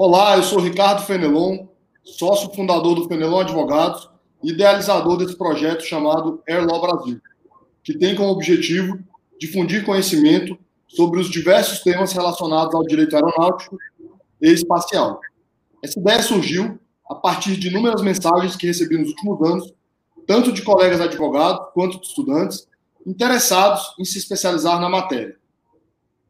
Olá, eu sou Ricardo Fenelon, sócio fundador do Fenelon Advogados, idealizador desse projeto chamado Airlaw Brasil, que tem como objetivo difundir conhecimento sobre os diversos temas relacionados ao direito aeronáutico e espacial. Essa ideia surgiu a partir de inúmeras mensagens que recebi nos últimos anos, tanto de colegas advogados quanto de estudantes interessados em se especializar na matéria.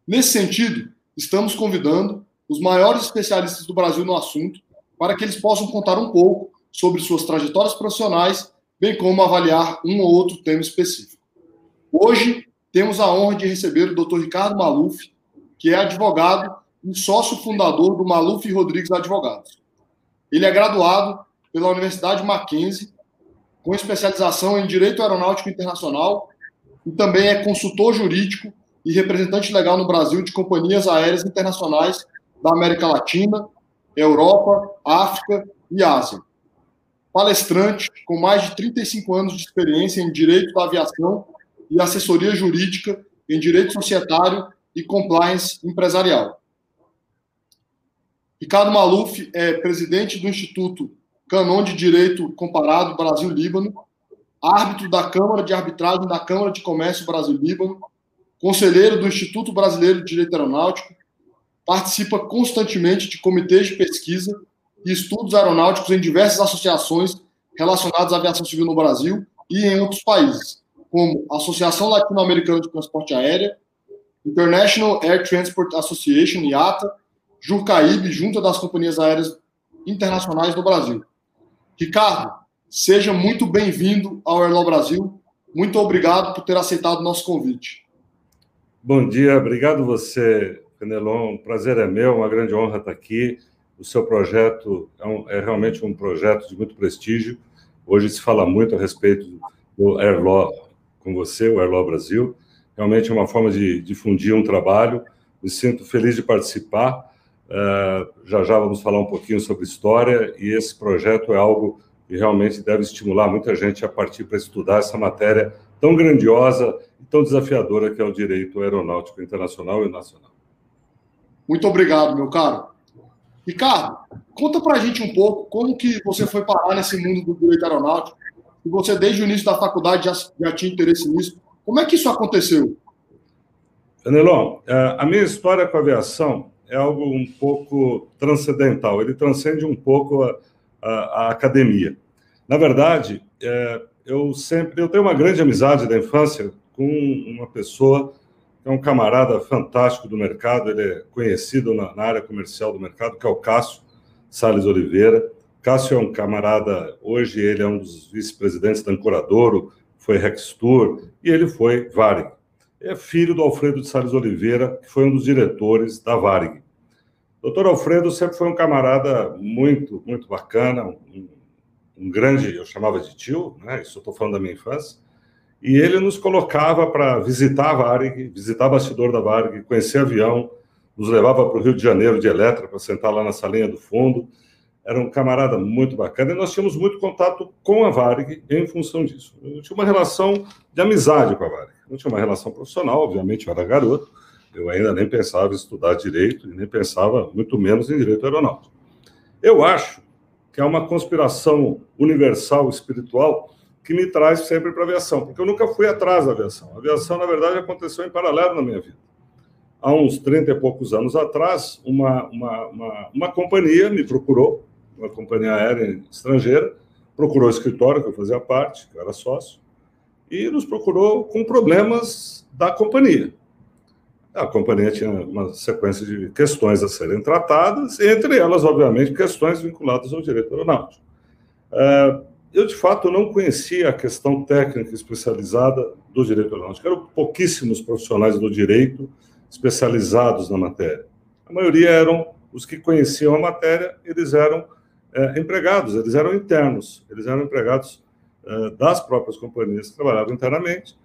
Nesse sentido, estamos convidando os maiores especialistas do Brasil no assunto para que eles possam contar um pouco sobre suas trajetórias profissionais, bem como avaliar um ou outro tema específico. Hoje, temos a honra de receber o Dr. Ricardo Maluf, que é advogado e sócio fundador do Maluf Rodrigues Advogados. Ele é graduado pela Universidade Mackenzie, com especialização em Direito Aeronáutico Internacional e também é consultor jurídico e representante legal no Brasil de companhias aéreas internacionais da América Latina, Europa, África e Ásia. Palestrante com mais de 35 anos de experiência em Direito da Aviação e assessoria jurídica em Direito Societário e Compliance Empresarial. Ricardo Maluf é presidente do Instituto Canon de Direito Comparado Brasil-Líbano, árbitro da Câmara de Arbitragem da Câmara de Comércio Brasil-Líbano, conselheiro do Instituto Brasileiro de Direito Aeronáutico, participa constantemente de comitês de pesquisa e estudos aeronáuticos em diversas associações relacionadas à aviação civil no Brasil e em outros países, como Associação Latino-Americana de Transporte Aéreo, International Air Transport Association, IATA, Jurcaíbe, Junta das Companhias Aéreas Internacionais do Brasil. Ricardo, seja muito bem-vindo ao Airlaw Brasil. Muito obrigado por ter aceitado o nosso convite. Bom dia, obrigado você, Penelon. O prazer é meu, uma grande honra estar aqui. O seu projeto é, um, é realmente um projeto de muito prestígio. Hoje se fala muito a respeito do Airlaw com você, o Airlaw Brasil. Realmente é uma forma de difundir um trabalho. Me sinto feliz de participar Uh, já já vamos falar um pouquinho sobre história e esse projeto é algo que realmente deve estimular muita gente a partir para estudar essa matéria tão grandiosa e tão desafiadora que é o direito aeronáutico internacional e nacional. Muito obrigado, meu caro. Ricardo, conta para a gente um pouco como que você foi parar nesse mundo do direito aeronáutico. E você, desde o início da faculdade, já, já tinha interesse nisso. Como é que isso aconteceu? Fenelon, eh, a minha história com a aviação é algo um pouco transcendental, ele transcende um pouco a, a, a academia. Na verdade, é, eu sempre eu tenho uma grande amizade da infância com uma pessoa é um camarada fantástico do mercado, ele é conhecido na, na área comercial do mercado, que é o Cássio Sales Oliveira. Cássio é um camarada, hoje ele é um dos vice-presidentes da Ancoradouro, foi Rextur e ele foi Varig é filho do Alfredo de Salles Oliveira, que foi um dos diretores da Varig. Doutor Alfredo sempre foi um camarada muito, muito bacana, um, um grande, eu chamava de tio, né? isso estou falando da minha infância, e ele nos colocava para visitar a Varig, visitar bastidor da Varig, conhecer avião, nos levava para o Rio de Janeiro de Eletra para sentar lá na salinha do fundo. Era um camarada muito bacana e nós tínhamos muito contato com a Varig em função disso. Eu tinha uma relação de amizade com a Varig não tinha uma relação profissional, obviamente, eu era garoto, eu ainda nem pensava em estudar direito e nem pensava, muito menos, em direito aeronáutico. Eu acho que é uma conspiração universal espiritual que me traz sempre para a aviação, porque eu nunca fui atrás da aviação. A aviação, na verdade, aconteceu em paralelo na minha vida. Há uns 30 e poucos anos atrás, uma, uma, uma, uma companhia me procurou, uma companhia aérea estrangeira, procurou o escritório que eu fazia parte, que eu era sócio, e nos procurou com problemas da companhia. A companhia tinha uma sequência de questões a serem tratadas, entre elas, obviamente, questões vinculadas ao direito aeronáutico. É, eu, de fato, não conhecia a questão técnica especializada do direito aeronáutico. Eram pouquíssimos profissionais do direito especializados na matéria. A maioria eram os que conheciam a matéria, eles eram é, empregados, eles eram internos, eles eram empregados eh, das próprias companhias que trabalhavam internamente,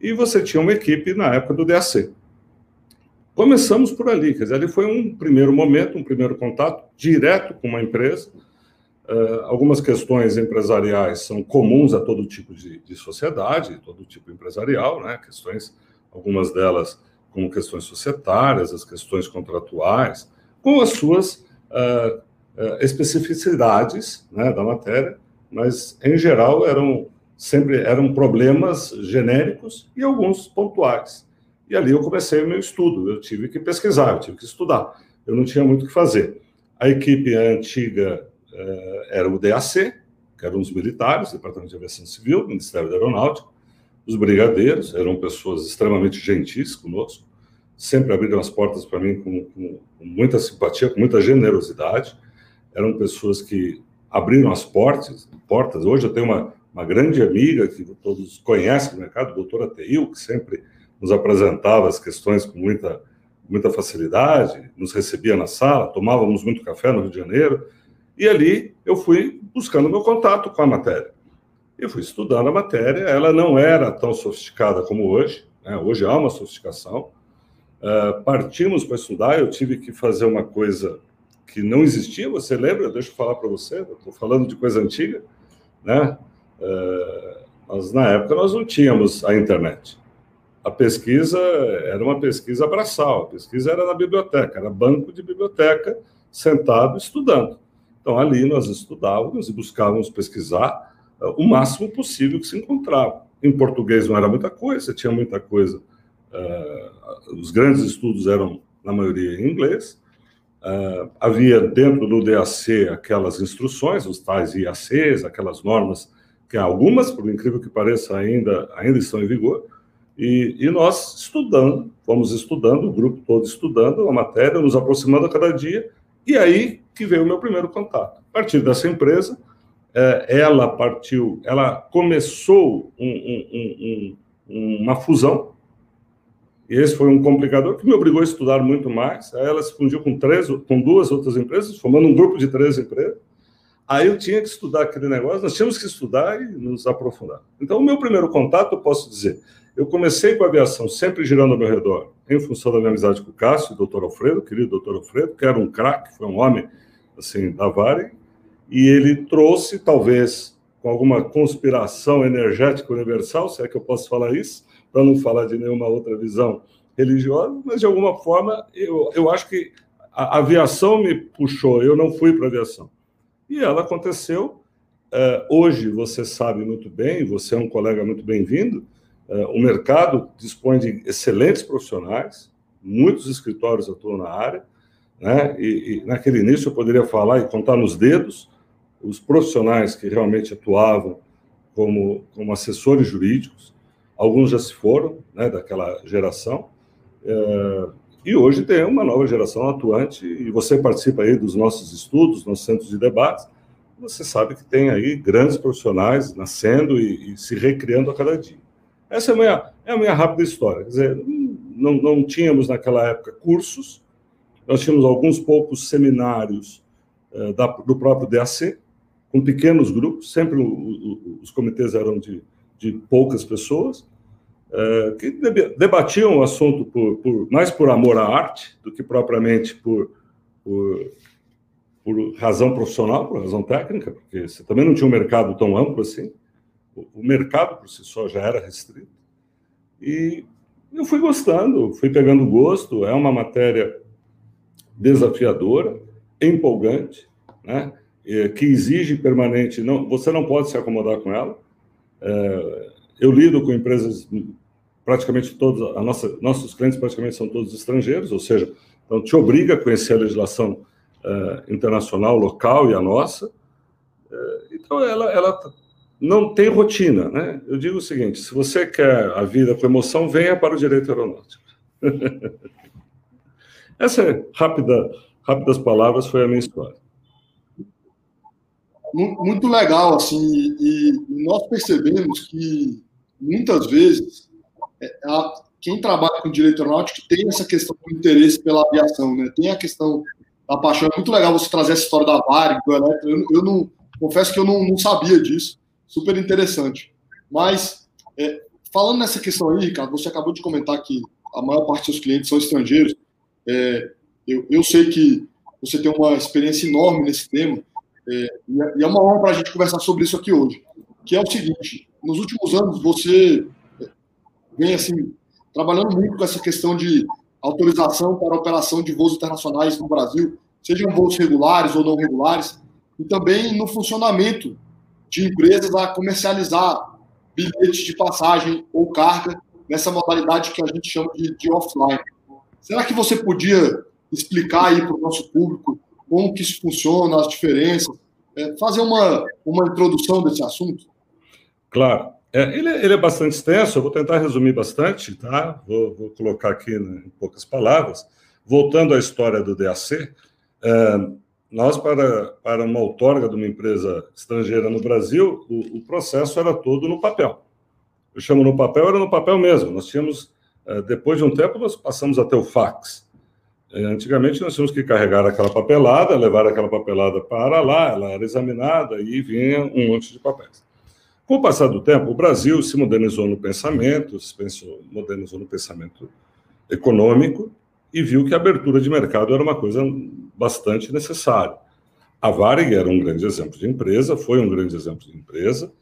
e você tinha uma equipe na época do DAC. Começamos por ali, quer dizer, ali foi um primeiro momento, um primeiro contato direto com uma empresa. Uh, algumas questões empresariais são comuns a todo tipo de, de sociedade, todo tipo empresarial, né? Questões, algumas delas como questões societárias, as questões contratuais, com as suas uh, uh, especificidades né, da matéria, mas em geral eram sempre eram problemas genéricos e alguns pontuais. E ali eu comecei o meu estudo. Eu tive que pesquisar, eu tive que estudar. Eu não tinha muito o que fazer. A equipe antiga uh, era o DAC, que eram os militares, Departamento de Aviação Civil, Ministério da Aeronáutica, os brigadeiros, eram pessoas extremamente gentis conosco, sempre abriram as portas para mim com, com, com, muita simpatia, com muita generosidade. Eram pessoas que abriram as portas. portas. Hoje eu tenho uma, uma grande amiga que todos conhecem no mercado, a doutora Teil, que sempre nos apresentava as questões com muita, muita facilidade, nos recebia na sala, tomávamos muito café no Rio de Janeiro. E ali eu fui buscando meu contato com a matéria. Eu fui estudando a matéria, ela não era tão sofisticada como hoje, né? hoje há uma sofisticação. Uh, partimos para estudar, eu tive que fazer uma coisa que não existia, você lembra? Deixa eu falar para você, estou falando de coisa antiga, né? Uh, mas na época nós não tínhamos a internet. A pesquisa era uma pesquisa braçal, a pesquisa era na biblioteca, era banco de biblioteca, sentado estudando. Então ali nós estudávamos e buscávamos pesquisar o máximo possível que se encontrava. Em português não era muita coisa, tinha muita coisa. Uh, os grandes estudos eram, na maioria, em inglês. Uh, havia dentro do DAC aquelas instruções, os tais IACs, aquelas normas, que algumas, por incrível que pareça, ainda, ainda estão em vigor. E, e nós estudando, fomos estudando, o grupo todo estudando a matéria, nos aproximando a cada dia, e aí que veio o meu primeiro contato. A partir dessa empresa, é, ela partiu, ela começou um, um, um, uma fusão, e esse foi um complicador que me obrigou a estudar muito mais. Aí ela se fundiu com, três, com duas outras empresas, formando um grupo de três empresas. Aí eu tinha que estudar aquele negócio, nós tínhamos que estudar e nos aprofundar. Então, o meu primeiro contato, eu posso dizer, eu comecei com a aviação sempre girando ao meu redor, em função da minha amizade com o Cássio, o doutor Alfredo, querido doutor Alfredo, que era um craque, foi um homem assim, da Vare, e ele trouxe, talvez com alguma conspiração energética universal, se é que eu posso falar isso, para não falar de nenhuma outra visão religiosa, mas de alguma forma eu, eu acho que a aviação me puxou, eu não fui para a aviação. E ela aconteceu. Uh, hoje você sabe muito bem, você é um colega muito bem-vindo, o mercado dispõe de excelentes profissionais, muitos escritórios atuam na área, né? e, e naquele início eu poderia falar e contar nos dedos os profissionais que realmente atuavam como, como assessores jurídicos, alguns já se foram, né, daquela geração, é, e hoje tem uma nova geração atuante, e você participa aí dos nossos estudos, nos centros de debates, você sabe que tem aí grandes profissionais nascendo e, e se recriando a cada dia. Essa é a minha, é a minha rápida história. Quer dizer, não, não tínhamos naquela época cursos, nós tínhamos alguns poucos seminários é, da, do próprio DAC, com pequenos grupos, sempre o, o, os comitês eram de, de poucas pessoas, é, que debatiam o assunto por, por, mais por amor à arte do que propriamente por, por, por, razão profissional, por razão técnica, porque você também não tinha um mercado tão amplo assim. O, mercado por si só já era restrito. E eu fui gostando, fui pegando gosto. É uma matéria desafiadora, empolgante, né? É, que exige permanente, não, você não pode se acomodar com ela. É, eu lido com empresas praticamente todos, a nossa, nossos clientes praticamente são todos estrangeiros, ou seja, então te obriga a conhecer a legislação é, internacional, local e a nossa. então ela, ela não tem rotina, né? Eu digo o seguinte: se você quer a vida com emoção, venha para o direito aeronáutico. Essa é rápida, rápidas palavras foi a minha história muito legal, assim, e nós percebemos que muitas vezes é, quem trabalha com direito aeronáutico tem essa questão do interesse pela aviação, né? Tem a questão da paixão. É muito legal você trazer essa história da Varig, do Eletro. Eu, eu, não confesso que eu não, não, sabia disso. Super interessante. Mas é, falando nessa questão aí, Ricardo, você acabou de comentar que a maior parte dos seus clientes são estrangeiros. É, eu, eu sei que você tem uma experiência enorme nesse tema. É, e é uma honra para a gente conversar sobre isso aqui hoje, que é o seguinte: nos últimos anos você vem assim trabalhando muito com essa questão de autorização para operação de voos internacionais no Brasil. sejam voos regulares ou não regulares, e também no funcionamento de empresas a comercializar bilhetes de passagem ou carga nessa modalidade que a gente chama de, de offline. Será que você podia explicar aí para o nosso público como que isso funciona, as diferenças, é, fazer uma, uma introdução desse assunto? Claro. É, ele, ele, é bastante extenso, eu vou tentar resumir bastante, tá? Vou, vou colocar aqui né, em poucas palavras. Voltando à história do DAC, é, nós, para, para uma outorga de uma empresa estrangeira no Brasil, o, o, processo era todo no papel. Eu chamo no papel, era no papel mesmo. Nós tínhamos, é, depois de um tempo, nós passamos até o fax. É, antigamente, nós tínhamos que carregar aquela papelada, levar aquela papelada para lá, ela era examinada e vinha um monte de papéis. Com o passar do tempo, o Brasil se modernizou no pensamento, se pensou, modernizou no pensamento econômico e viu que a abertura de mercado era uma coisa bastante necessária. A Varig era um grande exemplo de empresa, foi um grande exemplo de empresa,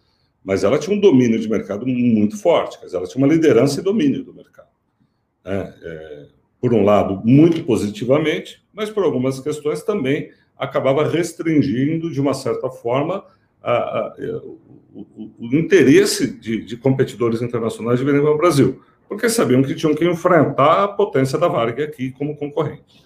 mas ela tinha um domínio de mercado muito forte, quer dizer, ela tinha uma liderança e domínio do mercado. É, é, por um lado, muito positivamente, mas por algumas questões também acabava restringindo, de uma certa forma, a, a, o, o, interesse de, de, competidores internacionais de virem ao Brasil, porque sabiam que tinham que enfrentar a potência da Varg aqui como concorrente.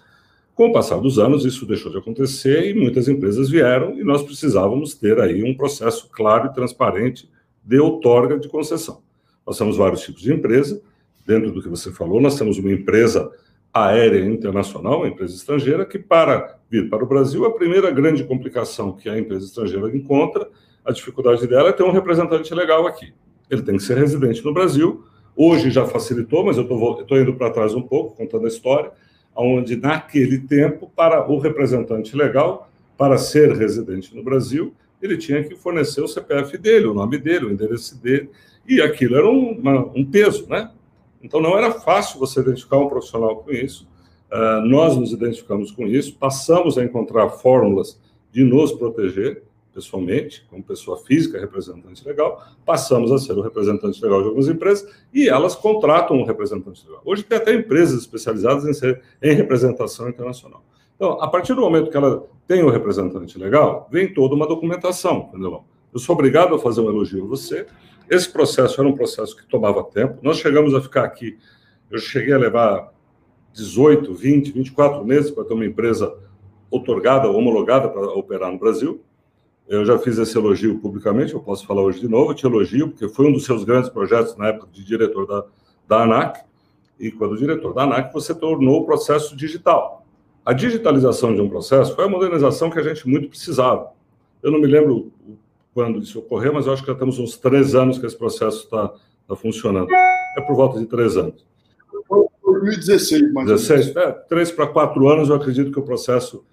Com o passar dos anos, isso deixou de acontecer e muitas empresas vieram e nós precisávamos ter aí um processo claro e transparente de outorga de concessão. Nós temos vários tipos de empresa. Dentro do que você falou, nós temos uma empresa aérea internacional, uma empresa estrangeira, que para vir para o Brasil, a primeira grande complicação que a empresa estrangeira encontra, a dificuldade dela é ter um representante legal aqui. Ele tem que ser residente no Brasil. Hoje já facilitou, mas eu estou indo para trás um pouco, contando a história, onde naquele tempo, para o representante legal, para ser residente no Brasil, ele tinha que fornecer o CPF dele, o nome dele, o endereço dele, e aquilo era um, uma, um peso, né? Então, não era fácil você identificar um profissional com isso. Uh, nós nos identificamos com isso, passamos a encontrar fórmulas de nos proteger pessoalmente, como pessoa física, representante legal, passamos a ser o representante legal de algumas empresas e elas contratam um representante legal. Hoje tem até empresas especializadas em, ser, em representação internacional. Então, a partir do momento que ela tem o representante legal, vem toda uma documentação, entendeu? Eu sou obrigado a fazer um elogio a você, esse processo era um processo que tomava tempo. Nós chegamos a ficar aqui, eu cheguei a levar 18, 20, 24 meses para ter uma empresa otorgada, homologada para operar no Brasil. Eu já fiz esse elogio publicamente, eu posso falar hoje de novo, eu te elogio, porque foi um dos seus grandes projetos na época de diretor da, da ANAC. E quando diretor da ANAC, você tornou o processo digital. A digitalização de um processo foi a modernização que a gente muito precisava. Eu não me lembro quando isso ocorreu, mas eu acho que já temos uns três anos que esse processo está tá funcionando. É por volta de três anos. 2016, mais 16, é, três para quatro anos, eu acredito que o processo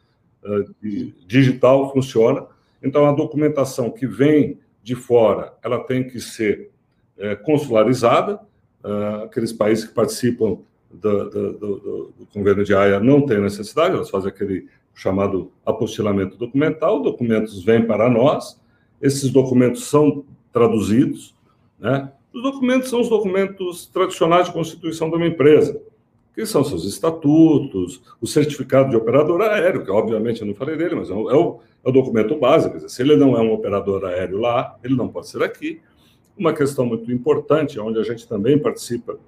uh, digital funciona. Então, a documentação que vem de fora, ela tem que ser é, consularizada. Uh, aqueles países que participam do, do, do, do, convênio de AIA não têm necessidade, elas fazem aquele chamado apostilamento documental, documentos vêm para nós, esses documentos são traduzidos, né? Os documentos são os documentos tradicionais de constituição de uma empresa, que são seus estatutos, o certificado de operador aéreo, que obviamente eu não falei dele, mas é o, é o, é documento básico. Dizer, se ele não é um operador aéreo lá, ele não pode ser aqui. Uma questão muito importante, onde a gente também participa,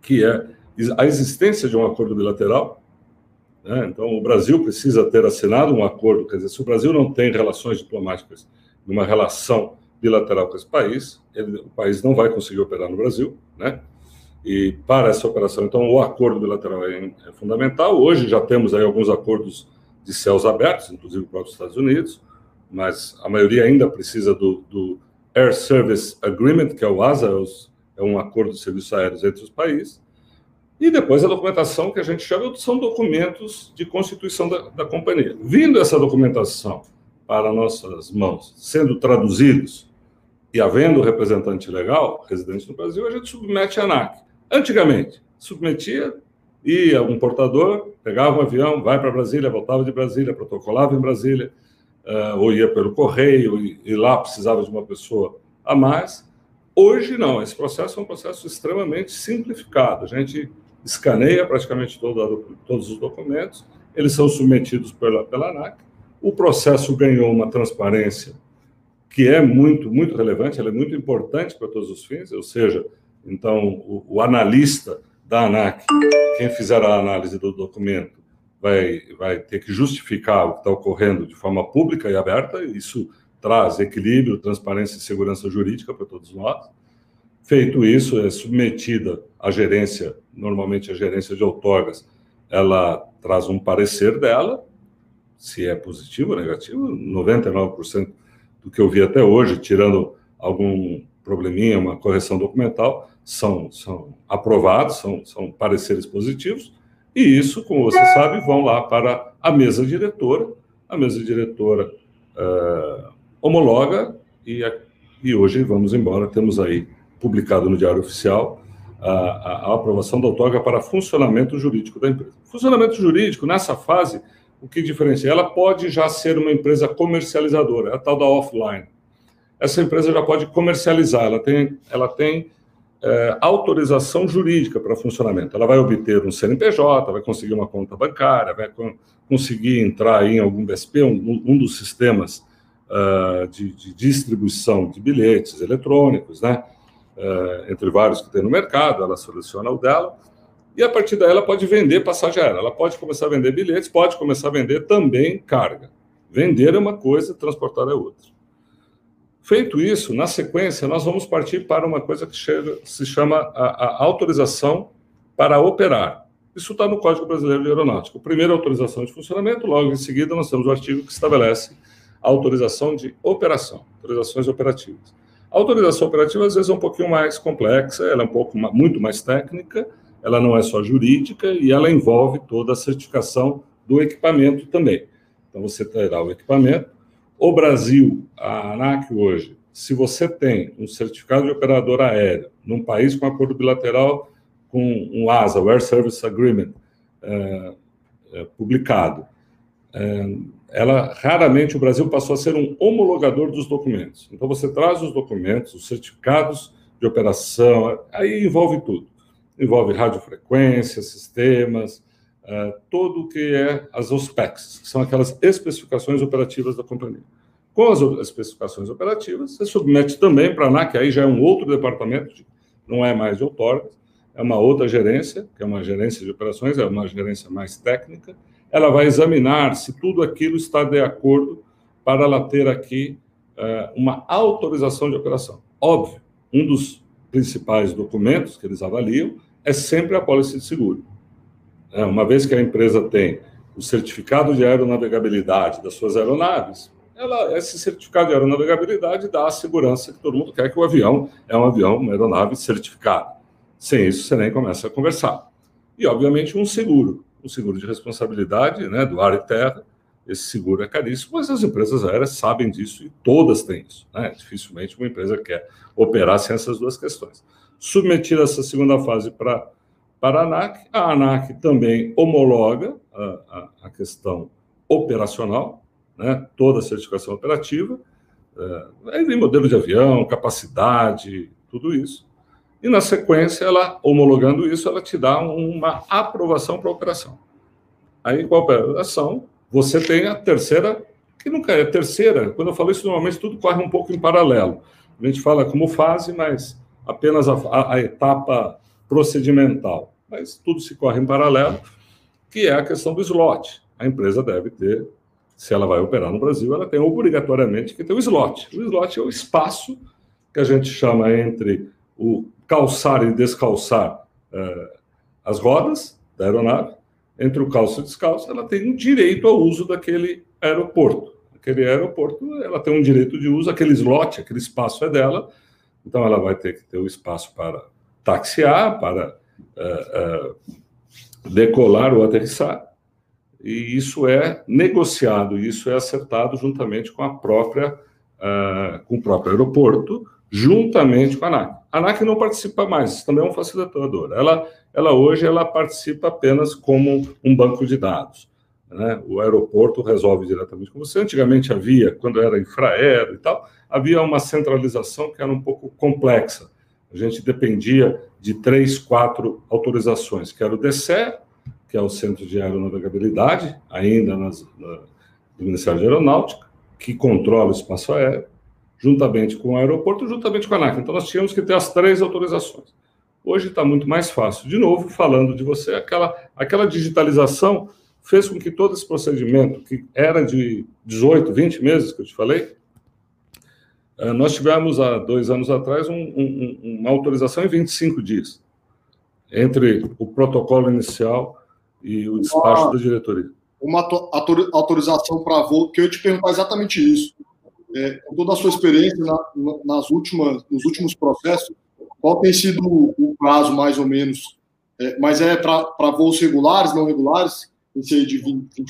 que é a existência de um acordo bilateral. Né? Então, o Brasil precisa ter assinado um acordo, quer dizer, se o Brasil não tem relações diplomáticas numa relação bilateral com esse país, ele, o país não vai conseguir operar no Brasil, né? E para essa operação, então, o acordo bilateral é, é fundamental. Hoje já temos aí alguns acordos de céus abertos, inclusive para os Estados Unidos, mas a maioria ainda precisa do, do Air Service Agreement, que é o ASA, é, é um acordo de serviços aéreos entre os países. E depois a documentação que a gente chama são documentos de constituição da, da companhia. Vindo essa documentação para nossas mãos, sendo traduzidos e havendo representante legal residente no Brasil, a gente submete a ANAC. Antigamente, submetia, ia um portador, pegava um avião, vai para Brasília, voltava de Brasília, protocolava em Brasília, uh, ou ia pelo correio, e, e lá precisava de uma pessoa a mais. Hoje, não, esse processo é um processo extremamente simplificado. A gente escaneia praticamente todo, todos os documentos eles são submetidos pela, pela ANAC. O processo ganhou uma transparência que é muito, muito relevante, ela é muito importante para todos os fins, ou seja, então, o, o analista da ANAC, quem fizer a análise do documento, vai, vai ter que justificar o que está ocorrendo de forma pública e aberta, isso traz equilíbrio, transparência e segurança jurídica para todos nós. Feito isso, é submetida à gerência, normalmente a gerência de outorgas, ela traz um parecer dela, se é positivo ou negativo, 99% do que eu vi até hoje, tirando algum probleminha, uma correção documental, são, são aprovados, são, são pareceres positivos, e isso, como você sabe, vão lá para a mesa diretora, a mesa diretora uh, homologa, e, e hoje vamos embora, temos aí publicado no Diário Oficial a, a, a aprovação da outorga para funcionamento jurídico da empresa. Funcionamento jurídico, nessa fase, o que diferencia? Ela pode já ser uma empresa comercializadora, é a tal da offline. Essa empresa já pode comercializar, ela tem, ela tem é, autorização jurídica para funcionamento. Ela vai obter um CNPJ, vai conseguir uma conta bancária, vai conseguir entrar em algum BSP, um, um dos sistemas uh, de, de, distribuição de bilhetes eletrônicos, né? Uh, entre vários que tem no mercado, ela seleciona o dela, e a partir daí ela pode vender passagem aérea, ela pode começar a vender bilhetes, pode começar a vender também carga. Vender é uma coisa, transportar é outra. Feito isso, na sequência, nós vamos partir para uma coisa que chega, se chama a, a autorização para operar. Isso está no Código Brasileiro de Aeronáutica. Primeiro, autorização de funcionamento, logo em seguida, nós temos o artigo que estabelece a autorização de operação, autorizações operativas. A autorização operativa, às vezes, é um pouquinho mais complexa, ela é um pouco muito mais técnica, ela não é só jurídica e ela envolve toda a certificação do equipamento também. Então, você terá o equipamento, o Brasil, a ANAC hoje, se você tem um certificado de operador aéreo num país com acordo bilateral com um ASA, o Air Service Agreement, é, é, publicado, é, ela raramente o Brasil passou a ser um homologador dos documentos. Então você traz os documentos, os certificados de operação, aí envolve tudo. Envolve radiofrequência, sistemas, uh, todo o que é as OSPECs, que são aquelas especificações operativas da companhia. Com as especificações operativas, você submete também para a ANAC, aí já é um outro departamento, não é mais de outorga, é uma outra gerência, que é uma gerência de operações, é uma gerência mais técnica. Ela vai examinar se tudo aquilo está de acordo para ela ter aqui uh, uma autorização de operação. Óbvio, um dos principais documentos que eles avaliam é sempre a pólice de seguro. É, uma vez que a empresa tem o certificado de aeronavegabilidade das suas aeronaves, ela, esse certificado de aeronavegabilidade dá a segurança que todo mundo quer que o avião é um avião, uma aeronave certificada. Sem isso, você nem começa a conversar. E, obviamente, um seguro, um seguro de responsabilidade né, do ar e terra. Esse seguro é caríssimo, mas as empresas aéreas sabem disso e todas têm isso. Né? Dificilmente uma empresa quer operar sem essas duas questões. Submetida essa segunda fase para para a ANAC. A ANAC também homologa a, a, a questão operacional, né, toda a certificação operativa, é, aí vem modelo de avião, capacidade, tudo isso. E na sequência, ela homologando isso, ela te dá uma aprovação para a operação. Aí, com a operação, você tem a terceira, que nunca é terceira. Quando eu falo isso, normalmente tudo corre um pouco em paralelo. A gente fala como fase, mas apenas a, a, a etapa procedimental, mas tudo se corre em paralelo, que é a questão do slot. A empresa deve ter, se ela vai operar no Brasil, ela tem obrigatoriamente que ter o slot. O slot é o espaço que a gente chama entre o calçar e descalçar eh, as rodas da aeronave, entre o calço e o descalço, ela tem um direito ao uso daquele aeroporto. Aquele aeroporto, ela tem um direito de uso, aquele slot, aquele espaço é dela, então ela vai ter que ter o espaço para taxiar, para uh, uh, decolar ou aterrissar. E isso é negociado, isso é acertado juntamente com a própria, uh, com o próprio aeroporto, juntamente com a ANAC. A ANAC não participa mais, também é um facilitador. Ela, ela hoje ela participa apenas como um banco de dados. Né? O aeroporto resolve diretamente com você. Antigamente havia, quando era infraero e tal, havia uma centralização que era um pouco complexa a gente dependia de três, quatro autorizações, que era o DCE, que é o Centro de Aeronavegabilidade, ainda nas, na, do Ministério de Aeronáutica, que controla o espaço aéreo, juntamente com o aeroporto, juntamente com a ANAC. Então, nós tínhamos que ter as três autorizações. Hoje está muito mais fácil. De novo, falando de você, aquela, aquela digitalização fez com que todo esse procedimento, que era de 18, 20 meses, que eu te falei, nós tivemos há dois anos atrás um, um, uma autorização em 25 dias, entre o protocolo inicial e o despacho uma, da diretoria. Uma autorização para voo, que eu ia te perguntar exatamente isso. É, com toda a sua experiência na, nas últimas, nos últimos processos, qual tem sido o prazo, mais ou menos? É, mas é para voos regulares, não regulares? Esse aí de 20, 20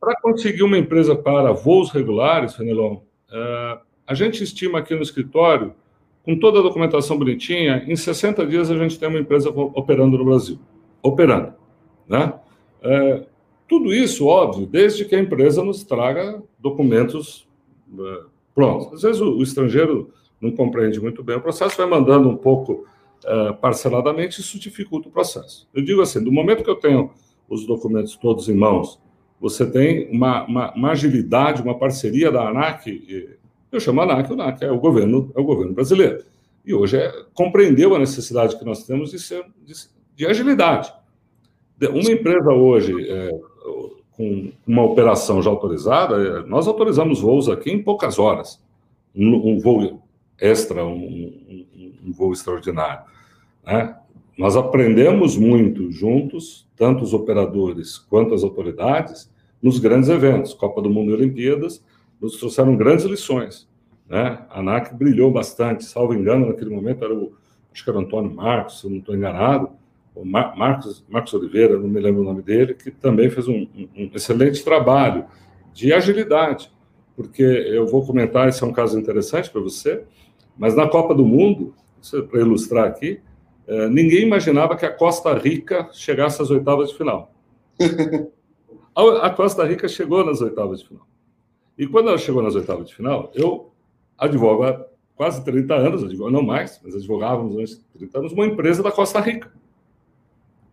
Para conseguir uma empresa para voos regulares, Fenelon, uh, a gente estima aqui no escritório, com toda a documentação bonitinha, em 60 dias a gente tem uma empresa operando no Brasil. Operando. Né? Uh, tudo isso, óbvio, desde que a empresa nos traga documentos uh, prontos. Às vezes o, o, estrangeiro não compreende muito bem o processo, vai mandando um pouco parceladamente, isso dificulta o processo. Eu digo assim, do momento que eu tenho os documentos todos em mãos, você tem uma, uma, uma agilidade, uma parceria da ANAC. Eu chamo ANAC, o ANAC é o governo, é o governo brasileiro. E hoje é, compreendeu a necessidade que nós temos de, ser, de, de agilidade. Uma empresa hoje, é, com uma operação já autorizada, é, nós autorizamos voos aqui em poucas horas. Um, um voo extra, um, um, um voo extraordinário. Né? Nós aprendemos muito juntos, tanto os operadores quanto as autoridades, nos grandes eventos. Copa do Mundo e Olimpíadas nos trouxeram grandes lições. Né? A ANAC brilhou bastante, salvo engano, naquele momento era o, acho que era o Antônio Marcos, se eu não estou enganado, o Mar Marcos, Marcos Oliveira, não me lembro o nome dele, que também fez um, um excelente trabalho de agilidade, porque eu vou comentar, esse é um caso interessante para você, mas na Copa do Mundo, para ilustrar aqui, é, ninguém imaginava que a Costa Rica chegasse às oitavas de final. a Costa Rica chegou nas oitavas de final. E quando ela chegou nas oitavas de final, eu advogo há quase 30 anos, advogo, não mais, mas advogávamos antes de 30 anos, uma empresa da Costa Rica.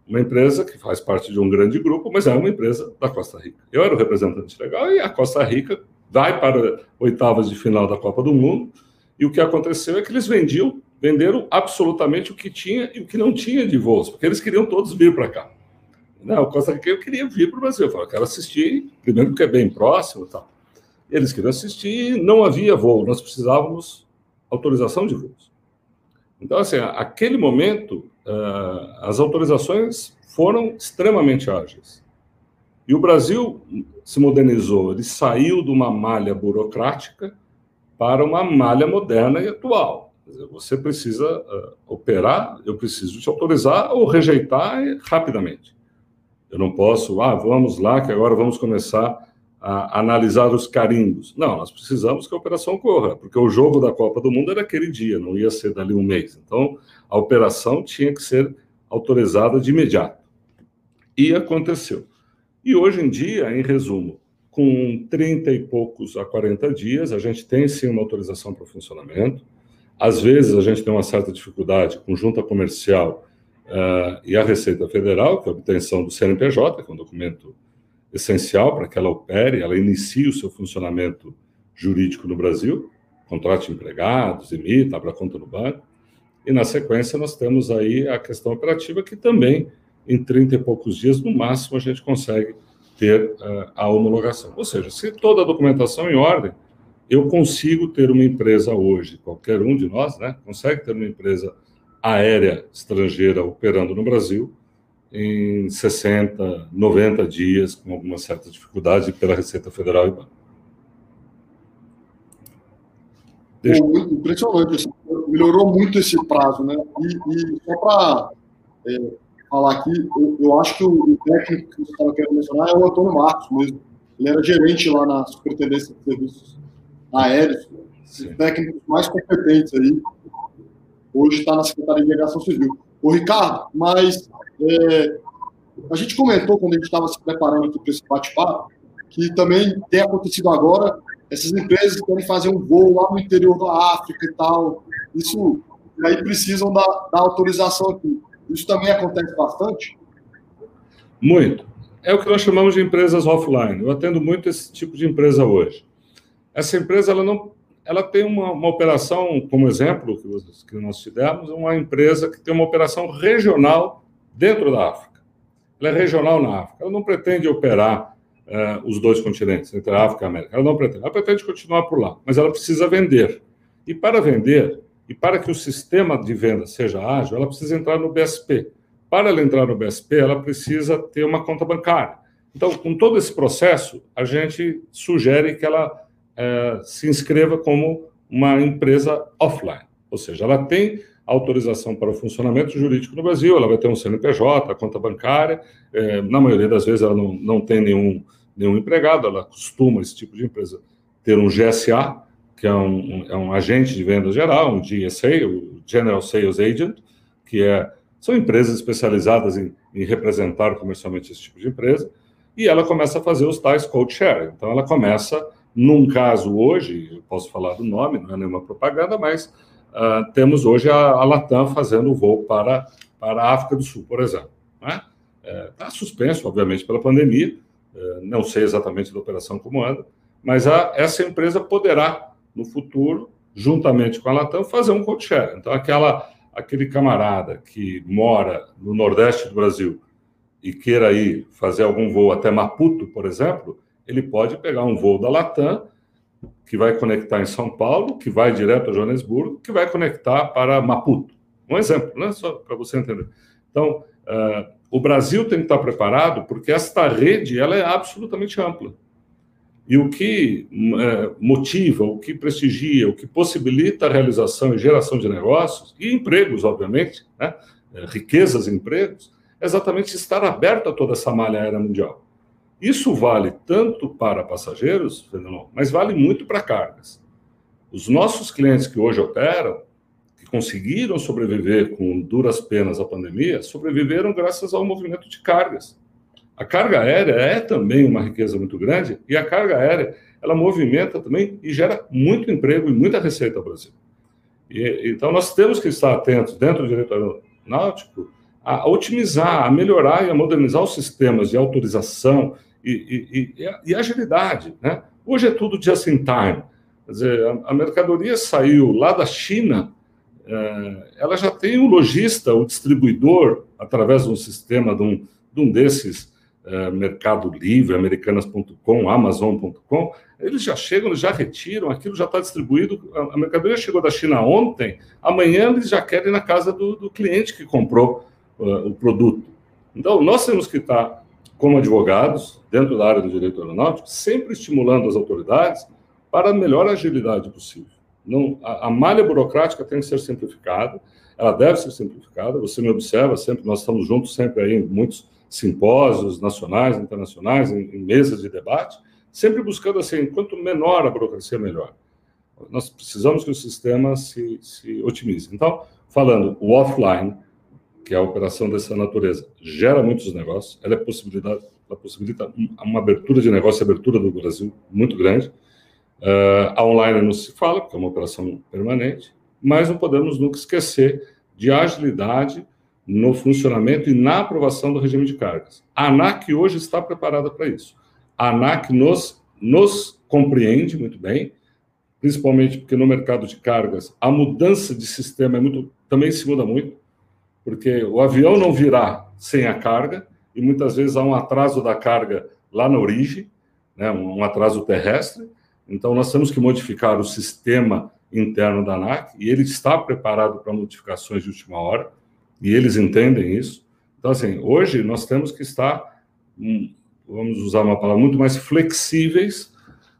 Uma empresa que faz parte de um grande grupo, mas é uma empresa da Costa Rica. Eu era o representante legal e a Costa Rica vai para oitavas de final da Copa do Mundo. E o que aconteceu é que eles vendiam venderam absolutamente o que tinha e o que não tinha de voos, porque eles queriam todos vir para cá. Não, o Costa Rica queria vir para o Brasil. Eu falei, quero assistir, primeiro porque é bem próximo e tal. Eles queriam assistir não havia voo, nós precisávamos autorização de voos. Então, assim, aquele momento, uh, as autorizações foram extremamente ágeis. E o Brasil se modernizou, ele saiu de uma malha burocrática para uma malha moderna e atual. Você precisa uh, operar, eu preciso te autorizar ou rejeitar rapidamente. Eu não posso, ah, vamos lá, que agora vamos começar a analisar os carimbos. Não, nós precisamos que a operação corra, porque o jogo da Copa do Mundo era aquele dia, não ia ser dali um mês. Então, a operação tinha que ser autorizada de imediato. E aconteceu. E hoje em dia, em resumo, com 30 e poucos a 40 dias, a gente tem sim uma autorização para o funcionamento. Às vezes a gente tem uma certa dificuldade com junta comercial uh, e a Receita Federal, que é a obtenção do CNPJ, que é um documento essencial para que ela opere, ela inicie o seu funcionamento jurídico no Brasil, contrate empregados, emita, abra conta no banco. E na sequência nós temos aí a questão operativa que também em 30 e poucos dias, no máximo, a gente consegue ter uh, a homologação. Ou seja, se toda a documentação em ordem, eu consigo ter uma empresa hoje, qualquer um de nós, né, consegue ter uma empresa aérea estrangeira operando no Brasil em 60, 90 dias, com alguma certa dificuldade pela Receita Federal e Banco. Deixa... Impressionante, assim, melhorou muito esse prazo, né? E, e só para é, falar aqui, eu, eu, acho que o, técnico que você estava querendo mencionar é o Antônio Marcos mesmo. Ele era gerente lá na Superintendência de Serviços aéreos, técnicos mais competentes aí. Hoje está na Secretaria de Aviação Civil. O Ricardo, mas é, a gente comentou quando a gente estava se preparando para esse bate-papo que também tem acontecido agora essas empresas que querem fazer um voo lá no interior da África e tal. Isso aí precisam da, da autorização aqui. Isso também acontece bastante? Muito. É o que nós chamamos de empresas offline. Eu atendo muito esse tipo de empresa hoje. Essa empresa ela não, ela tem uma, uma operação, como exemplo que, que nós tivemos, uma empresa que tem uma operação regional dentro da África. Ela é regional na África. Ela não pretende operar uh, os dois continentes, entre a África e a América. Ela não pretende. Ela pretende continuar por lá, mas ela precisa vender. E para vender, e para que o sistema de venda seja ágil, ela precisa entrar no BSP. Para ela entrar no BSP, ela precisa ter uma conta bancária. Então, com todo esse processo, a gente sugere que ela é, se inscreva como uma empresa offline. Ou seja, ela tem autorização para o funcionamento jurídico no Brasil, ela vai ter um CNPJ, a conta bancária, é, na maioria das vezes ela não, não tem nenhum, nenhum empregado, ela costuma, esse tipo de empresa, ter um GSA, que é um, é um agente de venda geral, um GSA, o General Sales Agent, que é, são empresas especializadas em, em representar comercialmente esse tipo de empresa, e ela começa a fazer os tais code share. Então, ela começa, num caso hoje, eu posso falar do nome, não é nenhuma propaganda, mas uh, temos hoje a, a Latam fazendo voo para, para a África do Sul, por exemplo. Está né? é, tá suspenso, obviamente, pela pandemia, é, não sei exatamente da operação como anda, mas a, essa empresa poderá no futuro, juntamente com a Latam, fazer um code share. Então, aquela, aquele camarada que mora no Nordeste do Brasil e queira ir fazer algum voo até Maputo, por exemplo, ele pode pegar um voo da Latam, que vai conectar em São Paulo, que vai direto a Joanesburgo, que vai conectar para Maputo. Um exemplo, né? só para você entender. Então, uh, o Brasil tem que estar preparado, porque esta rede ela é absolutamente ampla. E o que é, motiva, o que prestigia, o que possibilita a realização e geração de negócios e empregos, obviamente, né? É, riquezas e empregos, é exatamente estar aberto a toda essa malha aérea mundial. Isso vale tanto para passageiros, Fernando, mas vale muito para cargas. Os nossos clientes que hoje operam, que conseguiram sobreviver com duras penas à pandemia, sobreviveram graças ao movimento de cargas. A carga aérea é também uma riqueza muito grande e a carga aérea ela movimenta também e gera muito emprego e muita receita ao Brasil. E, então nós temos que estar atentos dentro do direito aeronáutico a otimizar, a melhorar e a modernizar os sistemas de autorização e, e, e, agilidade. Né? Hoje é tudo just in time. Quer dizer, a, mercadoria saiu lá da China, é, ela já tem o lojista, o distribuidor, através de um sistema, de um, de um desses eh, Mercado Livre, Americanas.com, Amazon.com, eles já chegam, eles já retiram, aquilo já está distribuído. A, mercadoria chegou da China ontem, amanhã eles já querem na casa do, do cliente que comprou uh, o produto. Então, nós temos que estar, como advogados, dentro da área do direito aeronáutico, sempre estimulando as autoridades para a melhor agilidade possível. Não, a, a malha burocrática tem que ser simplificada, ela deve ser simplificada. Você me observa sempre, nós estamos juntos sempre aí em muitos simpósios nacionais, internacionais, em, em mesas de debate, sempre buscando assim, quanto menor a burocracia, melhor. Nós precisamos que o sistema se, se otimize. Então, falando, o offline, que é a operação dessa natureza, gera muitos negócios, ela, é possibilidade, ela possibilita uma abertura de negócio, abertura do Brasil muito grande. Uh, a online não se fala, porque é uma operação permanente, mas não podemos nunca esquecer de agilidade no funcionamento e na aprovação do regime de cargas. A ANAC hoje está preparada para isso. A ANAC nos, nos compreende muito bem, principalmente porque no mercado de cargas a mudança de sistema é muito, também se muda muito, porque o avião não virá sem a carga e muitas vezes há um atraso da carga lá na origem, né, um atraso terrestre. Então nós temos que modificar o sistema interno da ANAC e ele está preparado para modificações de última hora e eles entendem isso. Então, assim, hoje nós temos que estar, hum, vamos usar uma palavra, muito mais flexíveis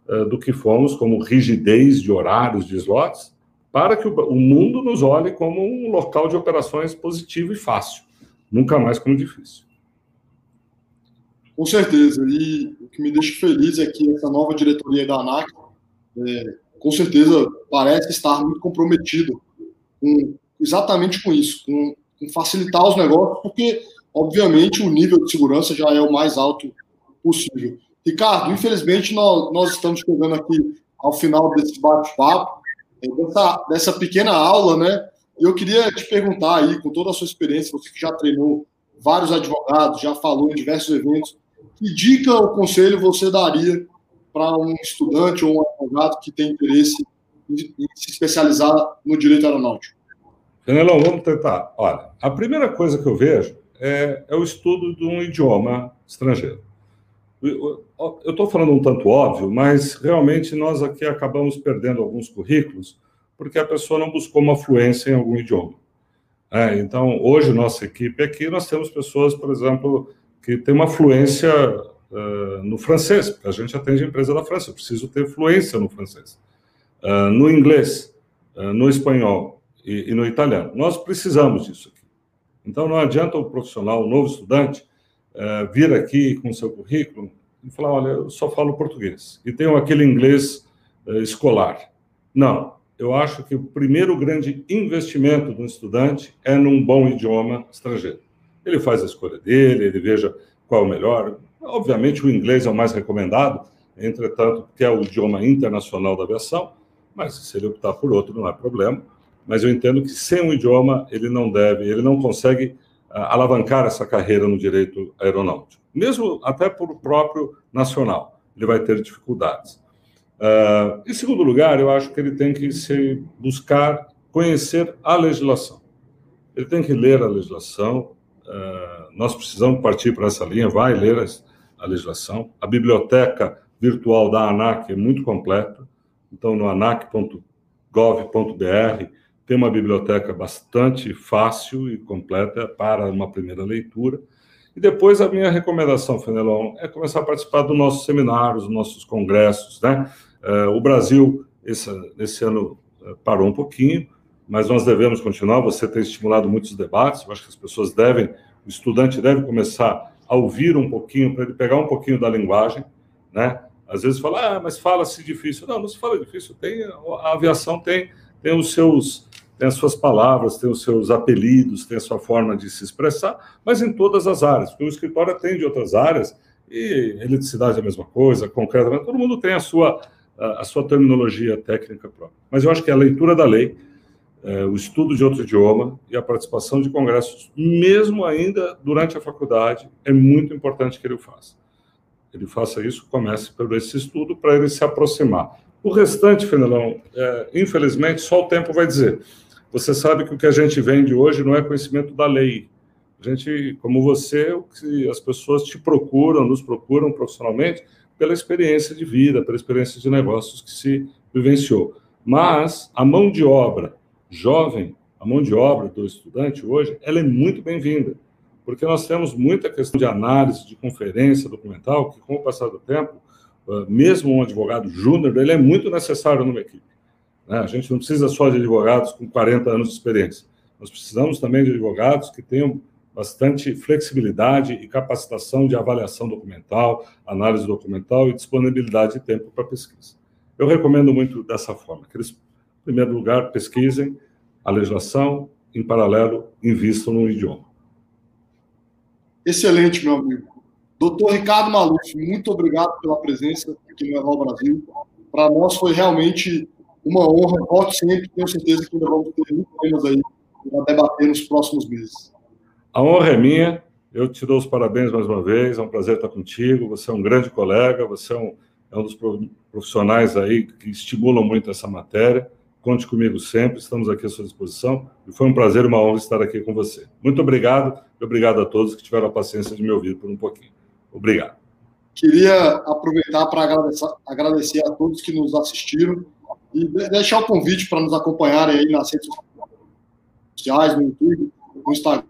uh, do que fomos, como rigidez de horários, de slots, para que o, mundo nos olhe como um local de operações positivo e fácil, nunca mais como difícil. Com certeza. E o que me deixa feliz é que essa nova diretoria da ANAC, é, com certeza, parece estar muito comprometida com, exatamente com isso, com em facilitar os negócios, porque, obviamente, o nível de segurança já é o mais alto possível. Ricardo, infelizmente, nós, nós estamos chegando aqui ao final desse bate-papo, dessa, dessa pequena aula, né? Eu queria te perguntar aí, com toda a sua experiência, você que já treinou vários advogados, já falou em diversos eventos. Que dica ou conselho você daria para um estudante ou um advogado que tem interesse em se especializar no direito aeronáutico? Fenelon, vamos tentar. Olha, a primeira coisa que eu vejo é, é o estudo de um idioma estrangeiro. Eu estou falando um tanto óbvio, mas realmente nós aqui acabamos perdendo alguns currículos porque a pessoa não buscou uma fluência em algum idioma. É, então, hoje, nossa equipe aqui, nós temos pessoas, por exemplo, que têm uma fluência uh, no francês, porque a gente atende a empresa da França, eu preciso ter fluência no francês. Uh, no inglês, uh, no espanhol e, e, no italiano. Nós precisamos disso aqui. Então, não adianta o profissional, o novo estudante, vir aqui com seu currículo e falar: olha, eu só falo português e tenho aquele inglês escolar. Não, eu acho que o primeiro grande investimento do estudante é num bom idioma estrangeiro. Ele faz a escolha dele, ele veja qual é o melhor. Obviamente, o inglês é o mais recomendado, entretanto, que é o idioma internacional da aviação, mas se ele optar por outro, não é problema. Mas eu entendo que sem um idioma, ele não deve, ele não consegue uh, alavancar essa carreira no direito aeronáutico. Mesmo até por próprio nacional, ele vai ter dificuldades. Uh, em segundo lugar, eu acho que ele tem que se buscar conhecer a legislação. Ele tem que ler a legislação. Uh, nós precisamos partir para essa linha. Vai ler a, a, legislação. A biblioteca virtual da ANAC é muito completa. Então, no anac.gov.br tem uma biblioteca bastante fácil e completa para uma primeira leitura. E depois a minha recomendação, Fenelon, é começar a participar dos nossos seminários, dos nossos congressos, né? Uh, o Brasil, esse, esse ano, uh, parou um pouquinho, mas nós devemos continuar. Você tem estimulado muitos debates, eu acho que as pessoas devem, o estudante deve começar a ouvir um pouquinho, para ele pegar um pouquinho da linguagem, né? Às vezes fala, ah, mas fala-se difícil. Não, não se fala difícil, tem, a aviação tem, tem os seus tem as suas palavras, tem os seus apelidos, tem a sua forma de se expressar, mas em todas as áreas, porque o escritório atende outras áreas, e eletricidade é a mesma coisa, concretamente, todo mundo tem a sua, a, sua terminologia técnica própria. Mas eu acho que a leitura da lei, é, o estudo de outro idioma e a participação de congressos, mesmo ainda durante a faculdade, é muito importante que ele faça. Ele faça isso, comece por esse estudo, para ele se aproximar. O restante, Fenelão, é, infelizmente, só o tempo vai dizer. Você sabe que o que a gente vende hoje não é conhecimento da lei. A gente, como você, as pessoas te procuram, nos procuram profissionalmente pela experiência de vida, pela experiência de negócios que se vivenciou. Mas a mão de obra jovem, a mão de obra do estudante hoje, ela é muito bem-vinda, porque nós temos muita questão de análise, de conferência documental, que com o passar do tempo, ah, mesmo um advogado júnior, ele é muito necessário numa equipe. Né? A gente não precisa só de advogados com 40 anos de experiência. Nós precisamos também de advogados que tenham bastante flexibilidade e capacitação de avaliação documental, análise documental e disponibilidade de tempo para pesquisa. Eu recomendo muito dessa forma, que eles, em primeiro lugar, pesquisem a legislação, em paralelo, invistam no idioma. Excelente, meu amigo. Doutor Ricardo Maluf, muito obrigado pela presença aqui no Eval Brasil. Para nós foi realmente uma honra, voto sempre, tenho certeza que ainda vamos ter muitos temas aí para debater nos próximos meses. A honra é minha, eu te dou os parabéns mais uma vez, é um prazer estar contigo, você é um grande colega, você é um, é um dos profissionais aí que estimulam muito essa matéria, conte comigo sempre, estamos aqui à sua disposição, e foi um prazer e uma honra estar aqui com você. Muito obrigado, e obrigado a todos que tiveram a paciência de me ouvir por um pouquinho. Obrigado. Queria aproveitar para agradecer, agradecer a todos que nos assistiram, e deixar o convite para nos acompanharem aí nas redes sociais, no YouTube, no Instagram